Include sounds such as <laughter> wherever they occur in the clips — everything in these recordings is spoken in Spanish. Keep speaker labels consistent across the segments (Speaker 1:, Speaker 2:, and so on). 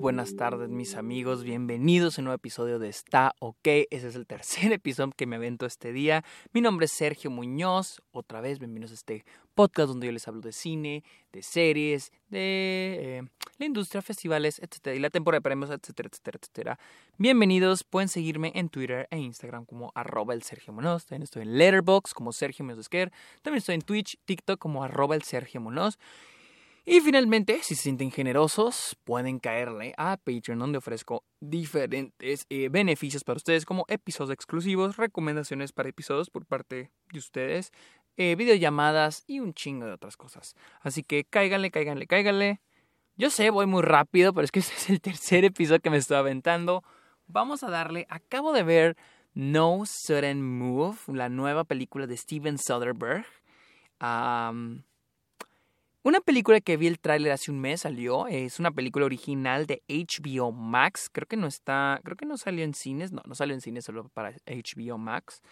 Speaker 1: buenas tardes mis amigos, bienvenidos a un nuevo episodio de Está OK. Ese es el tercer <laughs> episodio que me avento este día. Mi nombre es Sergio Muñoz, otra vez bienvenidos a este podcast donde yo les hablo de cine, de series, de eh, la industria, festivales, etcétera, y la temporada de premios, etcétera, etcétera, etcétera. Bienvenidos, pueden seguirme en Twitter e Instagram como arroba Sergio. También estoy en Letterboxd como Sergio Muñoz También estoy en Twitch, TikTok como arroba el Sergio Muñoz. Y finalmente, si se sienten generosos, pueden caerle a Patreon, donde ofrezco diferentes eh, beneficios para ustedes, como episodios exclusivos, recomendaciones para episodios por parte de ustedes, eh, videollamadas y un chingo de otras cosas. Así que cáiganle, cáiganle, cáiganle. Yo sé, voy muy rápido, pero es que <laughs> este es el tercer episodio que me estoy aventando. Vamos a darle, acabo de ver No Sudden Move, la nueva película de Steven Soderbergh. Una película que vi el tráiler hace un mes salió, es una película original de HBO Max, creo que no está, creo que no salió en cines, no, no salió en cines solo para HBO Max.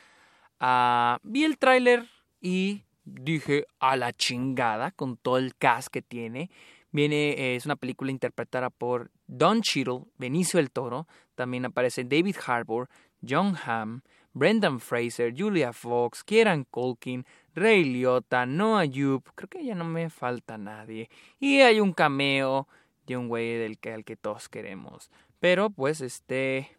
Speaker 1: Ah, vi el tráiler y dije a la chingada con todo el cast que tiene. Viene, es una película interpretada por Don Cheadle, Benicio del Toro, también aparece David Harbour, John Hamm, Brendan Fraser, Julia Fox, Kieran Culkin, Ray Liotta, Noah Yup, creo que ya no me falta nadie. Y hay un cameo de un güey del que, al que todos queremos. Pero pues este...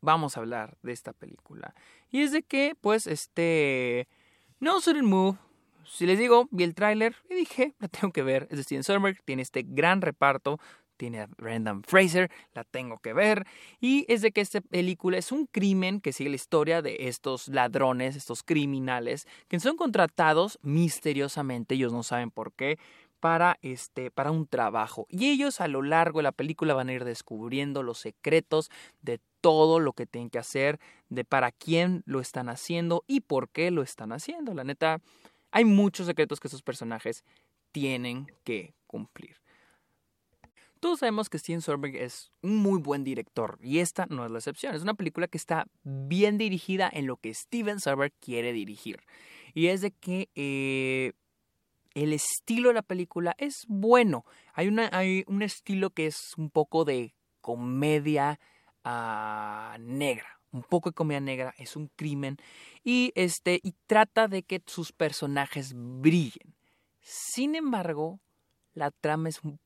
Speaker 1: Vamos a hablar de esta película. Y es de que pues este... No Sudden Move. Si les digo, vi el tráiler y dije, la tengo que ver. Es de Steven Soderbergh, tiene este gran reparto tiene a Brendan Fraser, la tengo que ver. Y es de que esta película es un crimen que sigue la historia de estos ladrones, estos criminales, que son contratados misteriosamente, ellos no saben por qué, para este para un trabajo y ellos a lo largo de la película van a ir descubriendo los secretos de todo lo que tienen que hacer, de para quién lo están haciendo y por qué lo están haciendo. La neta, hay muchos secretos que esos personajes tienen que cumplir. Todos sabemos que Steven Soderbergh es un muy buen director y esta no es la excepción. Es una película que está bien dirigida en lo que Steven Soderbergh quiere dirigir. Y es de que eh, el estilo de la película es bueno. Hay, un estilo que es un poco de comedia ah, negra. Un poco de comedia negra, es un crimen. Y, este, y trata de que sus personajes brillen. Sin embargo, la trama es un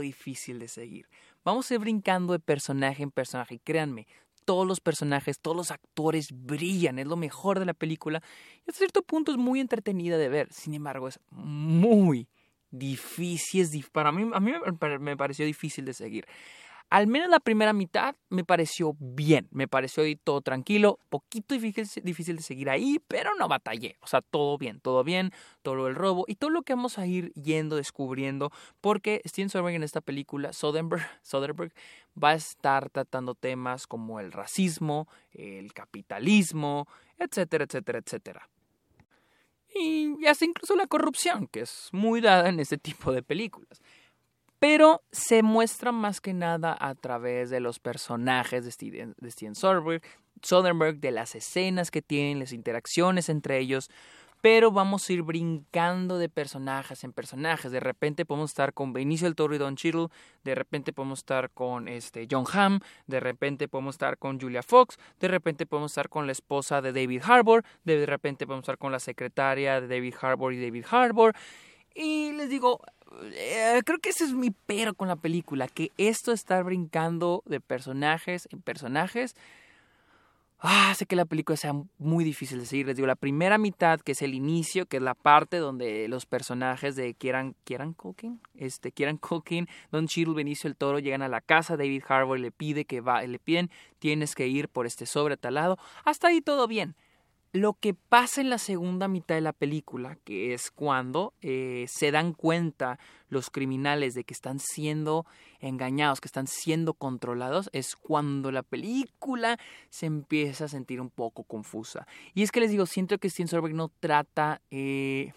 Speaker 1: difícil de seguir. Vamos a ir brincando de personaje en personaje y créanme, todos los personajes, todos los actores brillan, es lo mejor de la película y a cierto punto es muy entretenida de ver. Sin embargo, es muy difícil, para mí, a mí me pareció difícil de seguir. Al menos la primera mitad me pareció bien, me pareció todo tranquilo, poquito difícil, difícil de seguir ahí, pero no batallé. O sea, todo bien, todo bien, todo el robo y todo lo que vamos a ir yendo, descubriendo, porque Steven Soderbergh en esta película, Soderbergh, <laughs> Soderbergh va a estar tratando temas como el racismo, el capitalismo, etcétera, etcétera, etcétera y hasta incluso la corrupción, que es muy dada en este tipo de películas pero se muestra más que nada a través de los personajes de Steven, de Soderbergh, de las escenas que tienen, las interacciones entre ellos, pero vamos a ir brincando de personajes en personajes. De repente podemos estar con Benicio del Toro y Don Cheadle, de repente podemos estar con este John Hamm, de repente podemos estar con Julia Fox, de repente podemos estar con la esposa de David Harbour, de repente podemos estar con la secretaria de David Harbour y David Harbour. Y les digo, eh, creo que ese es mi pero con la película, que esto de estar brincando de personajes en personajes, ah, hace que la película sea muy difícil de seguir. Les digo, la primera mitad, que es el inicio, que es la parte donde los personajes de Kieran, Kieran Culkin, este, Kieran Culkin, Don Cheadle, Benicio el Toro, llegan a la casa, David Harbour le pide que va, le piden, tienes que ir por este sobre talado, hasta ahí todo bien. Lo que pasa en la segunda mitad de la película, que es cuando eh, se dan cuenta los criminales de que están siendo engañados, que están siendo controlados, es cuando la película se empieza a sentir un poco confusa. Y es que les digo, siento que Steven Soderbergh no trata... Eh,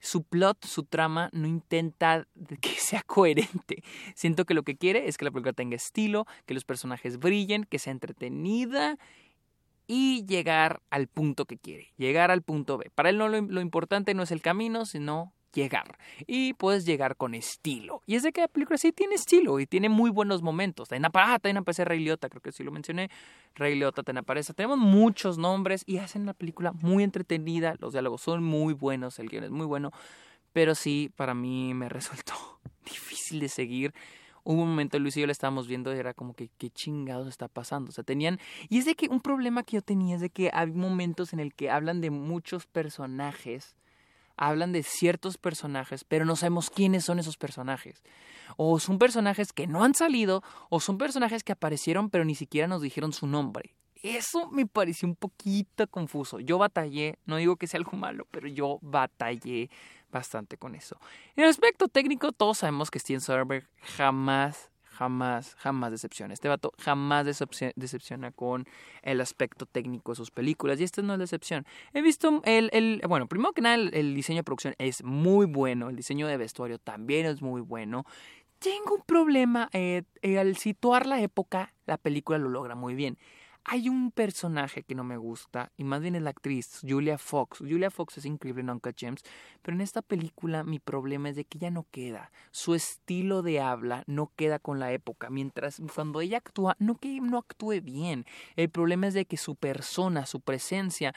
Speaker 1: su plot, su trama, no intenta que <laughs> sea coherente. Siento que lo que quiere es que la película tenga estilo, que los personajes brillen, que sea entretenida y llegar al punto que quiere, llegar al punto B. Para él no lo, importante no es el camino, sino llegar. Y puedes llegar con estilo. Y es de que la película sí tiene estilo y tiene muy buenos momentos. También, ah, también aparece Rey Liotta, creo que sí lo mencioné. Rey Liotta también aparece. Tenemos muchos nombres y hacen la película muy entretenida. Los diálogos son muy buenos, el guion es muy bueno. Pero sí, para mí me <laughs> resultó difícil de seguir hubo un momento, Luis y yo le estábamos viendo y era como que qué chingados está pasando. O sea, tenían... Y es de que un problema que yo tenía es de que hay momentos en el que hablan de muchos personajes, hablan de ciertos personajes, pero no sabemos quiénes son esos personajes. O son personajes que no han salido, o son personajes que aparecieron pero ni siquiera nos dijeron su nombre. Eso me pareció un poquito confuso. Yo batallé, no digo que sea algo malo, pero yo batallé bastante con eso. En el aspecto técnico, todos sabemos que Steven Soderbergh jamás, jamás, jamás decepciona. Este vato jamás decepciona con el aspecto técnico de sus películas y esta no es la excepción. He visto el, bueno, primero que nada el, diseño de producción es muy bueno, el diseño de vestuario también es muy bueno. Tengo un problema, eh, eh, al situar la época, la película lo logra muy bien. Hay un personaje que no me gusta, y más bien es la actriz, Julia Fox. Julia Fox es increíble en Uncle James, pero en esta película mi problema es de que ella no queda. Su estilo de habla no queda con la época, mientras cuando ella actúa, no que no actúe bien. El problema es de que su persona, su presencia,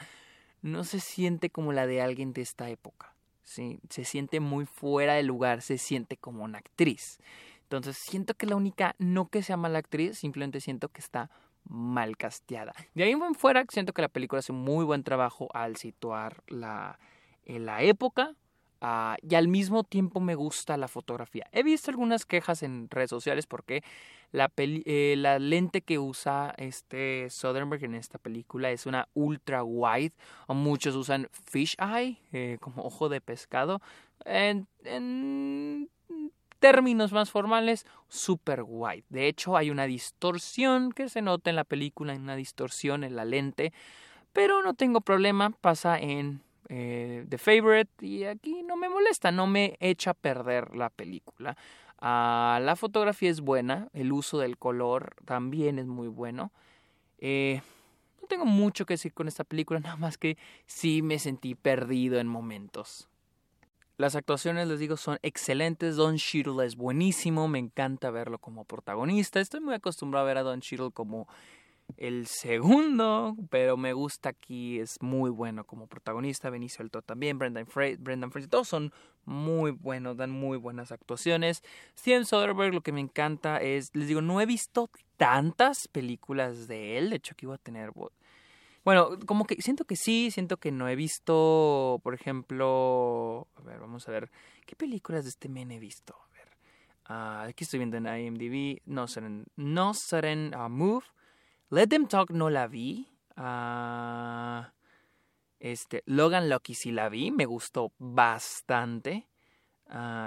Speaker 1: no se siente como la de alguien de esta época. ¿sí? Se siente muy fuera de lugar, se siente como una actriz. Entonces siento que la única, no que sea mala actriz, simplemente siento que está mal casteada. De ahí en fuera, siento que la película hace muy buen trabajo al situar la, en la época ah, y al mismo tiempo me gusta la fotografía. He visto algunas quejas en redes sociales porque la, eh, lente que usa este Soderbergh en esta película es una ultra wide muchos usan fish eye eh, como ojo de pescado. En términos más formales, super wide. De hecho, hay una distorsión que se nota en la película, una distorsión en la lente, pero no tengo problema, pasa en eh, The Favorite y aquí no me molesta, no me echa a perder la película. Ah, la fotografía es buena, el uso del color también es muy bueno. Eh, no tengo mucho que decir con esta película, <laughs> nada más que sí me sentí perdido en momentos. Las actuaciones, les digo, son excelentes. Don Cheadle es buenísimo. Me encanta verlo como protagonista. Estoy muy acostumbrado a ver a Don Cheadle como el segundo, pero me gusta aquí. Es muy bueno como protagonista. Benicio del también. Brendan, Brendan Fraser. Todos son muy buenos. Dan muy buenas actuaciones. Steven Soderbergh, lo que me encanta es, les digo, no he visto tantas películas de él. De hecho, aquí voy a tener bueno, como que siento que sí, siento que no he visto, por ejemplo, a ver, vamos a ver, ¿qué películas de este men he visto? A ver, uh, aquí estoy viendo en IMDb, No Sudden, no sudden uh, Move, Let Them Talk no la vi, uh, este, Logan Lucky sí la vi, me gustó bastante,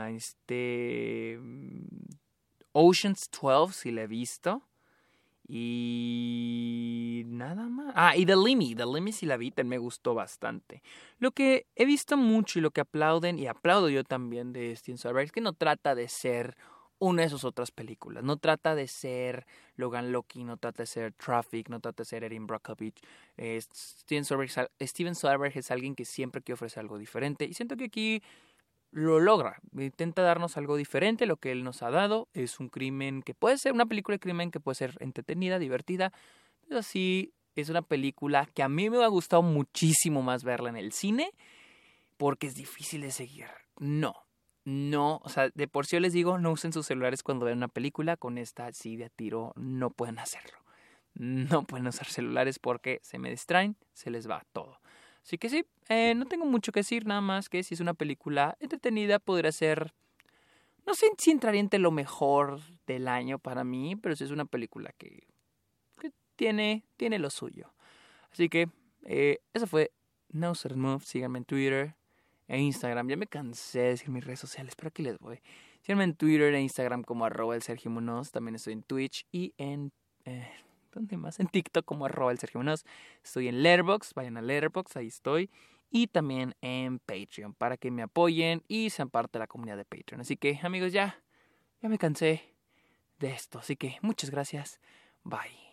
Speaker 1: este, Oceans 12 sí la he visto, y nada más. Ah, y The Limmy. The Limmy sí la vi, me gustó bastante. Lo que he visto mucho y lo que aplauden, y aplaudo yo también de Steven Soderbergh, es que no trata de ser una de sus otras películas. No trata de ser Logan Loki, no trata de ser Traffic, no trata de ser Erin Brockovich. Steven, Soderbergh, Steven Soderbergh es alguien que siempre quiere ofrecer algo diferente. Y siento que aquí lo logra. Intenta darnos algo diferente. Lo que él nos ha dado es un crimen que puede ser una película de crimen que puede ser entretenida, divertida, pero sí es una película que a mí me ha gustado muchísimo más verla en el cine porque es difícil de seguir. No, no, o sea, de por sí yo les digo, no usen sus celulares cuando ven una película. Con esta, sí, de a tiro, no pueden hacerlo. No pueden usar celulares porque se me distraen, se les va todo. Así que sí, eh, no tengo mucho que decir, nada más que si es una película entretenida, podría ser. No sé si entraría entre lo mejor del año para mí, pero sí es una película que, tiene, tiene lo suyo. Así que eh, eso fue No Certain Move. Síganme en Twitter e Instagram. Ya me cansé de decir mis redes sociales, pero aquí les voy. Síganme en Twitter e Instagram como arroba el Sergio Munoz. También estoy en Twitch y en. Eh, ¿Dónde más? En TikTok como arroba el Sergio Munoz. Estoy en Letterboxd, vayan a Letterboxd, ahí estoy. Y también en Patreon para que me apoyen y sean parte de la comunidad de Patreon. Así que amigos, ya, ya me cansé de esto. Así que muchas gracias. Bye.